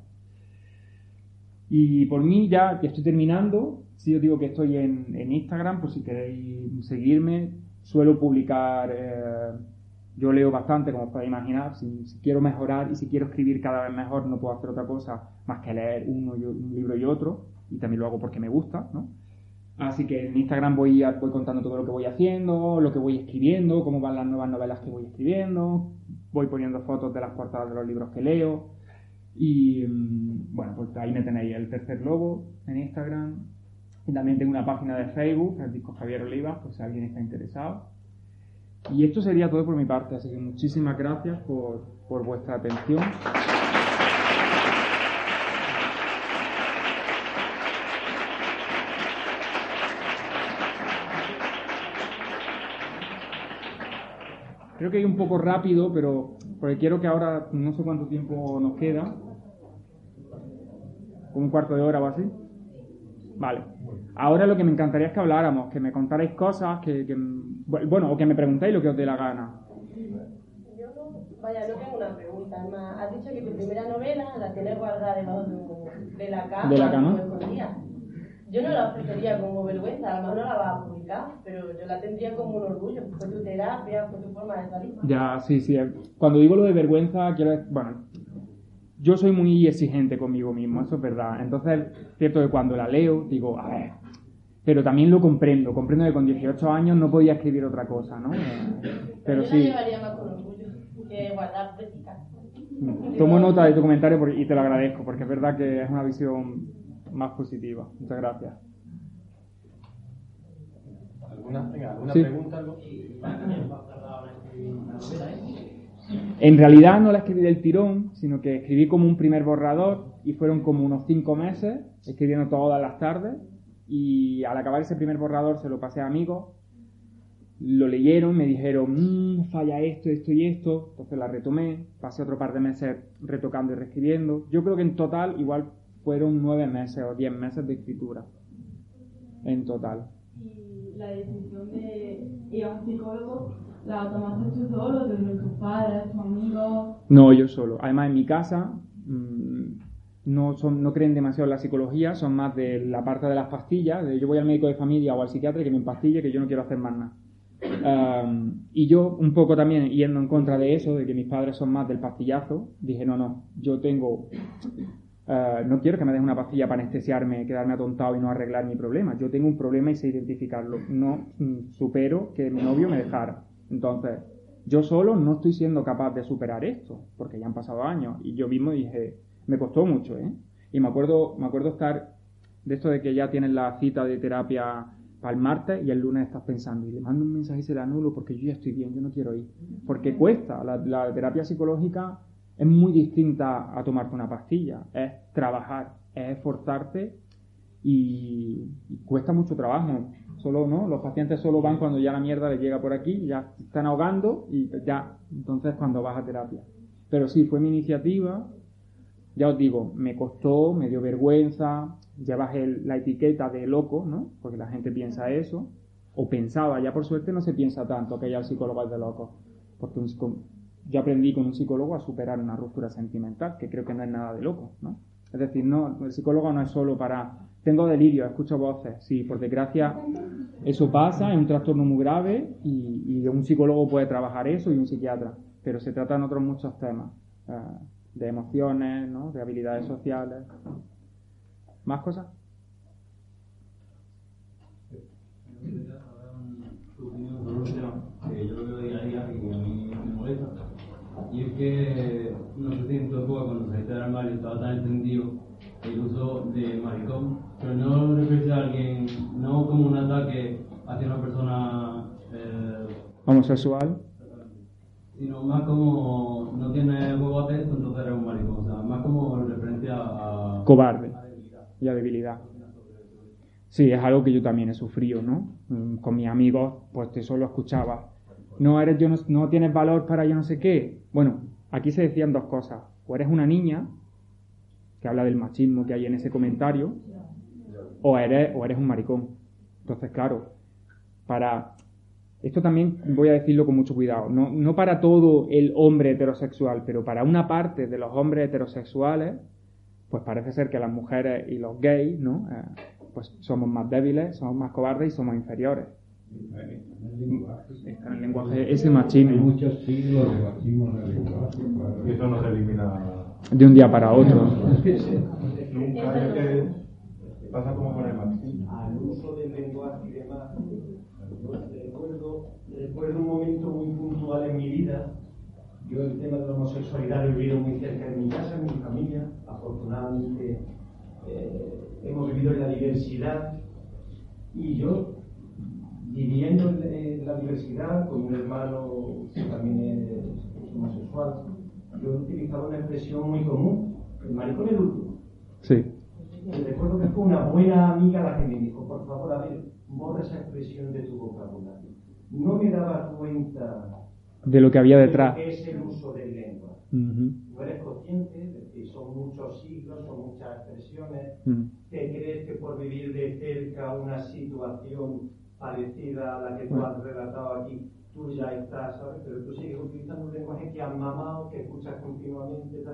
S4: Y por mí ya, ya estoy terminando, si os digo que estoy en, en, Instagram, por si queréis seguirme. Suelo publicar, eh, yo leo bastante, como os podéis imaginar. Si, quiero mejorar y si quiero escribir cada vez mejor, no puedo hacer otra cosa más que leer uno y, un libro y otro. Y también lo hago porque me gusta, ¿no? Así que en Instagram voy, voy contando todo lo que voy haciendo, lo que voy escribiendo, cómo van las nuevas novelas que voy escribiendo, voy poniendo fotos de las portadas de los libros que leo. Y mm, bueno, pues ahí me tenéis el tercer logo en Instagram. También tengo una página de Facebook, Francisco Javier Olivas, por si alguien está interesado. Y esto sería todo por mi parte, así que muchísimas gracias por, por vuestra atención. Creo que hay un poco rápido, pero porque quiero que ahora, no sé cuánto tiempo nos queda, un cuarto de hora o así. Vale. Ahora lo que me encantaría es que habláramos, que me contarais cosas, que, que bueno, o que me preguntéis lo que os dé la gana.
S6: Yo no, vaya, no tengo una pregunta, más, has dicho que tu primera novela la tienes guardada debajo de, la cama.
S4: De la cama.
S6: Yo no la ofrecería como vergüenza, a lo mejor no la vas a publicar, pero yo la tendría como un orgullo. Fue tu terapia, fue tu forma de salir.
S4: Ya, sí, sí. Cuando digo lo de vergüenza, quiero bueno, yo soy muy exigente conmigo mismo, eso es verdad. Entonces, cierto que cuando la leo, digo, a ver, pero también lo comprendo, comprendo que con 18 años no podía escribir otra cosa, ¿no?
S6: Pero, yo sí. La llevaría más con orgullo que guardar
S4: mm. Tomo nota de tu comentario y te lo agradezco, porque es verdad que es una visión más positiva. Muchas gracias.
S3: ¿Alguna, pregunta?
S4: En realidad no la escribí del tirón, sino que escribí como un primer borrador y fueron como unos cinco meses escribiendo todas las tardes y al acabar ese primer borrador se lo pasé a amigos, lo leyeron, me dijeron, mmm, falla esto, esto y esto, entonces la retomé, pasé otro par de meses retocando y reescribiendo. Yo creo que en total igual fueron nueve meses o diez meses de escritura en total.
S8: ¿Y la decisión de ir a un psicólogo la tomaste tú solo, de tus padres, tus amigos?
S4: No, yo solo. Además, en mi casa mmm, no, son, no creen demasiado en la psicología, son más de la parte de las pastillas. De yo voy al médico de familia o al psiquiatra que me empastille, que yo no quiero hacer más nada. Y yo, un poco también yendo en contra de eso, de que mis padres son más del pastillazo, dije: no, no, yo tengo eh, no quiero que me des una pastilla para anestesiarme, quedarme atontado y no arreglar mi problema. Yo tengo un problema y sé identificarlo. No mm, supero que mi novio me dejara. Entonces, yo solo no estoy siendo capaz de superar esto, porque ya han pasado años. Y yo mismo dije, me costó mucho, ¿eh? Y me acuerdo, me acuerdo estar de esto de que ya tienes la cita de terapia para el martes y el lunes estás pensando, y le mando un mensaje y se la anulo porque yo ya estoy bien, yo no quiero ir. Porque cuesta, la terapia psicológica es muy distinta a tomarte una pastilla. Es trabajar, es esforzarte y, cuesta mucho trabajo. Solo, ¿no? Los pacientes solo van cuando ya la mierda les llega por aquí, ya están ahogando y ya, entonces cuando vas a terapia. Pero sí, fue mi iniciativa. Ya os digo, me costó, me dio vergüenza, llevas la etiqueta de loco, ¿no? Porque la gente piensa eso, o pensaba, ya por suerte no se piensa tanto que ya el psicólogo es de loco, porque un, yo aprendí con un psicólogo a superar una ruptura sentimental, que creo que no es nada de loco, ¿no? Es decir, no, el psicólogo no es solo para, tengo delirio, escucho voces, sí, por desgracia eso pasa, es un trastorno muy grave y, un psicólogo puede trabajar eso y un psiquiatra, pero se tratan otros muchos temas, eh, de emociones, ¿no? de habilidades sociales. ¿Más cosas?
S9: y es que no sé si en tu época cuando saliste del armario estaba tan entendido el uso de maricón, pero no refiere a alguien, no como un ataque hacia una persona eh,
S4: homosexual,
S9: sino más como no tiene huevo a texto, entonces eres un maricón, o sea, más como referencia a
S4: cobarde y a debilidad. Sí, es algo que yo también he sufrido, ¿no? Mm, con mis amigos, pues eso lo escuchaba no eres yo no, tienes valor para yo no sé qué. Bueno, aquí se decían dos cosas. O eres una niña, que habla del machismo que hay en ese comentario, o eres, o eres un maricón. Entonces, claro, para esto también voy a decirlo con mucho cuidado, no, no, para todo el hombre heterosexual, pero para una parte de los hombres heterosexuales, pues parece ser que las mujeres y los gays, ¿no? Eh, pues somos más débiles, somos más cobardes y somos inferiores. Está en el lenguaje ese machismo.
S10: Hay muchos siglos de machismo en el lenguaje.
S3: Y eso no se elimina
S4: de un día para otro.
S3: Nunca es que pasa como con el machismo.
S11: Al uso del lenguaje y demás. Recuerdo, recuerdo un momento muy puntual en mi vida Yo el tema de la homosexualidad lo he vivido muy cerca de mi casa, en mi familia. Afortunadamente eh, hemos vivido en la diversidad y yo, viviendo en la diversidad con un hermano que también es homosexual, yo utilizaba una expresión muy común, el maricón el último.
S4: Sí.
S11: Recuerdo que fue una buena amiga la que me dijo, por favor, a ver, borra esa expresión de tu vocabulario. No me daba cuenta
S4: de lo que había detrás.
S11: De es el uso del lengua. No eres consciente de que son muchos siglos, son muchas expresiones. Te crees que por vivir de cerca una situación parecida a la que tú has relatado aquí, tú ya estás, ¿sabes? Pero tú sigues utilizando un lenguaje que has mamado, que escuchas continuamente.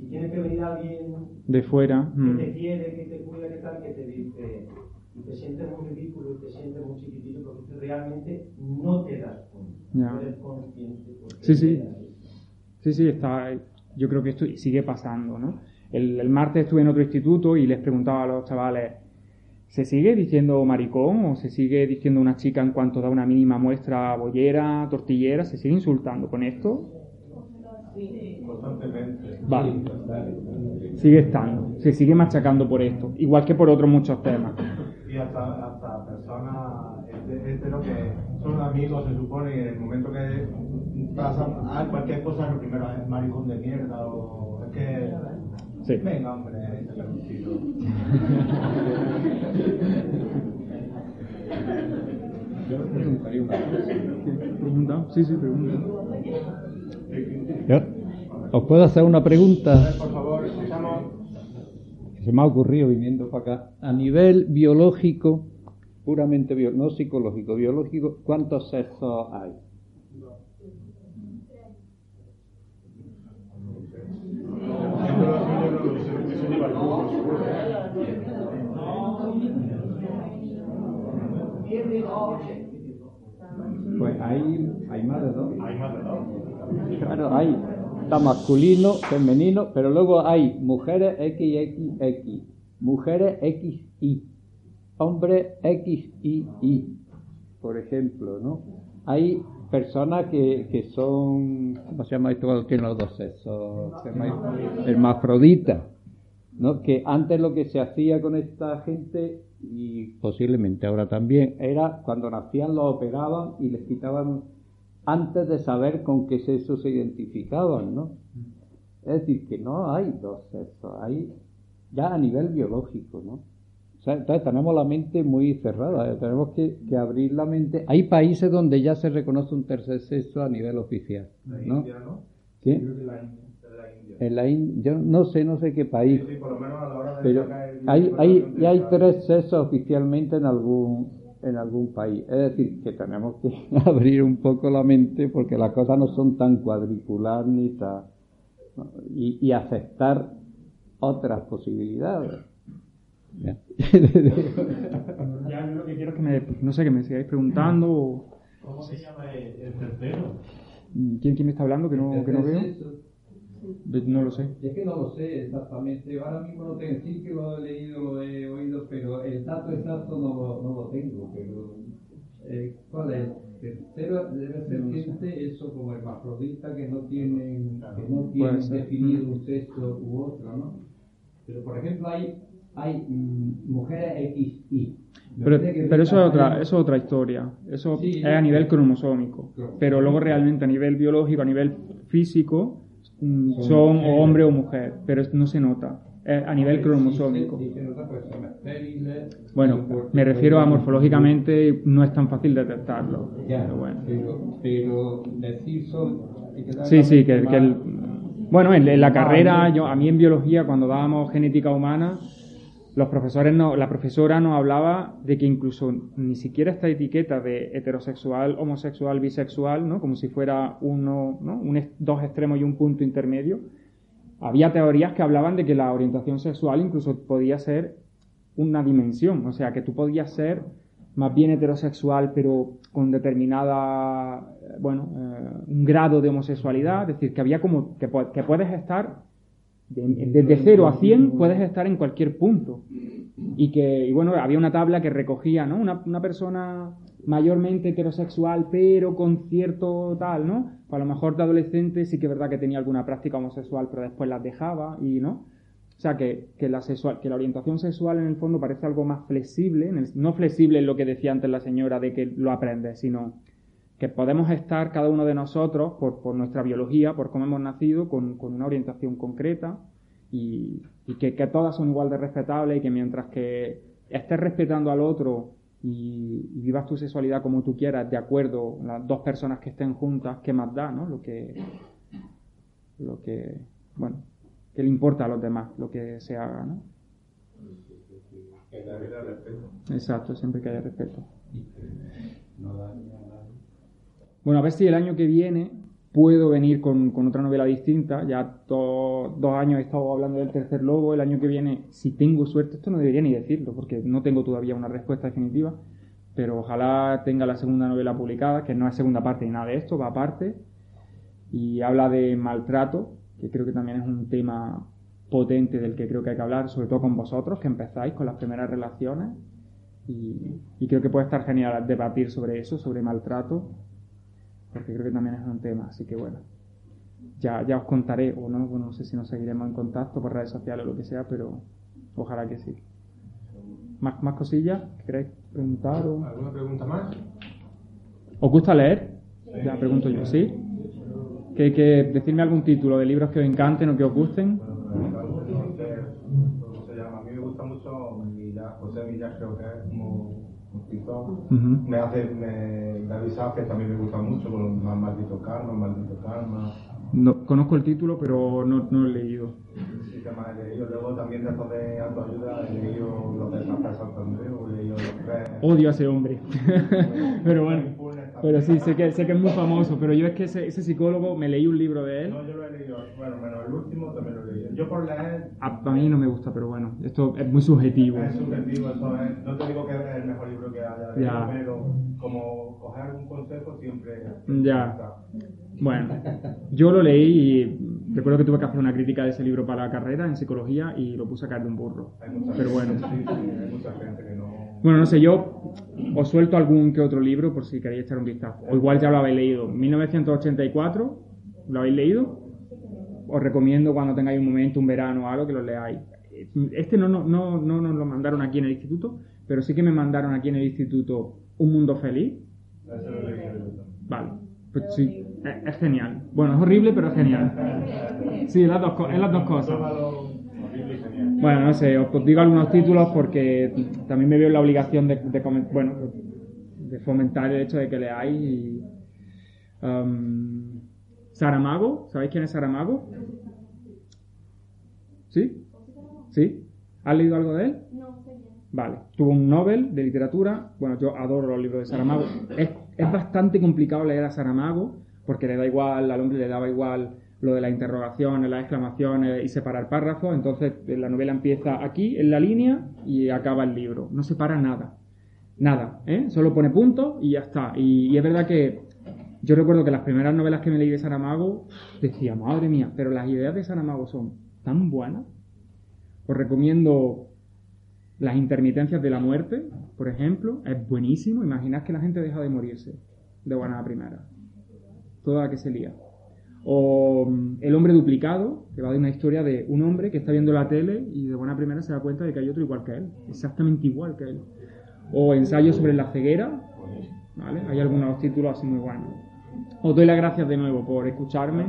S11: Y tiene que venir alguien
S4: de fuera
S11: que te quiere, que te cuida, que tal, que te dice, y te sientes muy ridículo y te sientes muy chiquitito porque realmente no te das cuenta. No eres consciente.
S4: Sí, sí. Sí, sí, está, yo creo que esto sigue pasando, ¿no? El, el, martes estuve en otro instituto y les preguntaba a los chavales, ¿se sigue diciendo maricón o se sigue diciendo una chica en cuanto da una mínima muestra bollera, tortillera? ¿Se sigue insultando con esto?
S7: Constantemente.
S4: Vale. Sigue estando, se sigue machacando por esto, igual que por otros muchos temas.
S7: Y hasta, hasta personas hetero que son amigos, se supone, y en el momento que pasa ah, cualquier cosa, lo primero es maricón de mierda o es que.
S4: Sí.
S7: Venga, hombre, este
S10: Yo preguntaría una cosa.
S4: ¿Pregunta? Sí, sí, pregunta.
S10: ¿Yo? ¿Os puedo hacer una pregunta?
S7: Por favor,
S10: se me ha ocurrido viniendo para acá. A nivel biológico, puramente biológico, no psicológico, biológico, ¿cuántos sexos hay? Pues hay, hay más de dos.
S7: Hay más de dos.
S10: Claro, hay está masculino, femenino, pero luego hay mujeres XXX, mujeres XY, hombres XYY, por ejemplo, ¿no? Hay personas que, que son, ¿cómo se llama esto cuando tienen los dos sexos? Hermafrodita, ¿no? Que antes lo que se hacía con esta gente, y posiblemente ahora también, era cuando nacían los operaban y les quitaban antes de saber con qué sexo se identificaban, ¿no? Es decir, que no hay dos sexos, hay ya a nivel biológico, ¿no? O sea, entonces tenemos la mente muy cerrada, tenemos que, que, abrir la mente. Hay países donde ya se reconoce un tercer sexo a nivel oficial, ¿no?
S7: La India, ¿no? India.
S10: En la India, yo no sé, no sé qué país,
S7: Sí, sí, por lo menos a la hora de
S10: pero hay, hay, hay tres sexos oficialmente en algún en algún país. Es decir, que tenemos que abrir un poco la mente porque las cosas no son tan cuadricular ni tan... ¿no? y, y aceptar otras posibilidades. Ya.
S4: Lo que quiero es que me, no sé, que me sigáis preguntando o...
S7: ¿Cómo se llama el, el tercero?
S4: ¿Quién, quién me está hablando que no, que no veo? No lo sé.
S10: Es que no lo sé exactamente. Ahora mismo no tengo, sí que lo he leído, lo he oído, pero el dato exacto no lo, no lo tengo. Pero, eh, ¿Cuál es? Tercero debe ser gente, eso como hermafrodita, que no tienen, que no tienen definido un sexo u otro, ¿no? Pero por ejemplo hay, hay mm, mujeres XY.
S4: Pero, pero eso es otra, eso es otra historia. Eso
S10: Sí,
S4: es a nivel cromosómico.
S10: Claro.
S4: Pero luego realmente a nivel biológico, a nivel físico, mm,
S10: Son
S4: o hombre o mujer. Pero no se nota. Es a nivel cromosómico. Bueno, me refiero a morfológicamente, no es tan fácil detectarlo. Pero bueno. Sí, sí, que, que el- bueno, en, en la
S10: Ah,
S4: carrera, yo, a mí en biología, cuando dábamos genética humana, los profesores no, la profesora nos hablaba de que incluso ni siquiera esta etiqueta de heterosexual, homosexual, bisexual, ¿no? Como si fuera uno, ¿no? Un dos extremos y un punto intermedio. Había teorías que hablaban de que la orientación sexual incluso podía ser una dimensión, o sea, que tú podías ser más bien heterosexual, pero con determinada, bueno, eh, un grado de homosexualidad, es decir, que había como, que, que puedes estar, desde 0 a 100, puedes estar en cualquier punto. Y que, y bueno, había una tabla que recogía, ¿no? Una, una persona mayormente heterosexual, pero con cierto tal, ¿no? Pues a lo mejor de adolescente sí que es verdad que tenía alguna práctica homosexual, pero después las dejaba y, ¿no? O sea, que, la, sexual, que la orientación sexual en el fondo parece algo más flexible, no flexible en lo que decía antes la señora de que lo aprendes, sino que podemos estar cada uno de nosotros, por, nuestra biología, por cómo hemos nacido, con, una orientación concreta y, que, que, todas son igual de respetables y que mientras que estés respetando al otro y, vivas tu sexualidad como tú quieras, de acuerdo, las dos personas que estén juntas, ¿qué más da, no? Lo que, lo que, bueno, que le importa a los demás, lo que se haga, ¿no? Exacto, siempre que haya respeto. Bueno, a ver si el año que viene puedo venir con, otra novela distinta. Ya dos años he estado hablando del tercer lobo. El año que viene, si tengo suerte, esto no debería ni decirlo, porque no tengo todavía una respuesta definitiva. Pero ojalá tenga la segunda novela publicada, que no es segunda parte ni nada de esto, va aparte. Y habla de maltrato, que creo que también es un tema potente del que creo que hay que hablar, sobre todo con vosotros, que empezáis con las primeras relaciones. Y, y creo que puede estar genial debatir sobre eso, sobre maltrato porque creo que también es un tema, así que bueno, ya, ya os contaré, o no, bueno, no sé si nos seguiremos en contacto por redes sociales o lo que sea, pero ojalá que sí. ¿Más, más cosillas? ¿Queréis preguntar? O...
S3: ¿Alguna pregunta más?
S4: ¿Os gusta leer? Ya pregunto yo, ¿sí? ¿Que, que decirme algún título de libros que os encanten o que os gusten?
S3: ¿Cómo se llama? A mí me gusta mucho José Millas, creo que es como me hace, me, avisa que también me gusta mucho, con más maldito karma, maldito karma.
S4: No, conozco el título, pero no, no lo he leído.
S3: Sí, que más he leído. Luego también después de autoayuda he leído lo de San Santander, he leído los tres.
S4: Odio a ese hombre. pero bueno. Pero sí, sé que, sé que es muy famoso, pero yo es que ese, ese, psicólogo me leí un libro de él.
S3: No, yo lo he leído, bueno, menos el último también lo he leído. Yo por leer...
S4: A, a mí no me gusta, pero bueno, esto es muy subjetivo.
S3: Es subjetivo, eso es, no te digo que es el mejor libro que haya leído, pero como coger algún consejo siempre...
S4: Ya. Bueno, yo lo leí y recuerdo que tuve que hacer una crítica de ese libro para la carrera en psicología y lo puse a caer de un burro. Pero bueno.
S3: Hay mucha gente que no...
S4: Bueno, no sé, yo os suelto algún que otro libro por si queréis echar un vistazo. O igual ya lo habéis leído. 1984, ¿lo habéis leído? Os recomiendo cuando tengáis un momento, un verano o algo, que lo leáis. Este no, no, no, no nos lo mandaron aquí en el instituto, pero sí que me mandaron aquí en el instituto Un Mundo Feliz. Vale, pues sí, es, genial. Bueno, es horrible, pero es genial. Sí, las dos, es las dos cosas. Bueno, no sé, os digo algunos títulos porque también me veo la obligación de, bueno, de fomentar el hecho de que leáis. Y, um, Saramago, ¿sabéis quién es Saramago? ¿Sí? ¿Sí? ¿Has leído algo de él?
S8: No,
S4: Vale, tuvo un Nobel de literatura. Bueno, yo adoro los libros de Saramago. Es, es bastante complicado leer a Saramago porque le da igual, al hombre le daba igual lo de la interrogación, las exclamaciones y separar párrafos. Entonces la novela empieza aquí, en la línea, y acaba el libro. No separa nada. Nada, ¿eh? Solo pone punto y ya está. Y, es verdad que yo recuerdo que las primeras novelas que me leí de Saramago decía, madre mía, pero las ideas de Saramago son tan buenas. Os recomiendo Las intermitencias de la muerte, por ejemplo. Es buenísimo. Imaginad que la gente deja de morirse de buena a primera. Toda la que se lía. O mm, El hombre duplicado, que va de una historia de un hombre que está viendo la tele y de buena primera se da cuenta de que hay otro igual que él, exactamente igual que él. O Ensayo sobre la ceguera, ¿vale? Hay algunos títulos así muy buenos. Os doy las gracias de nuevo por escucharme.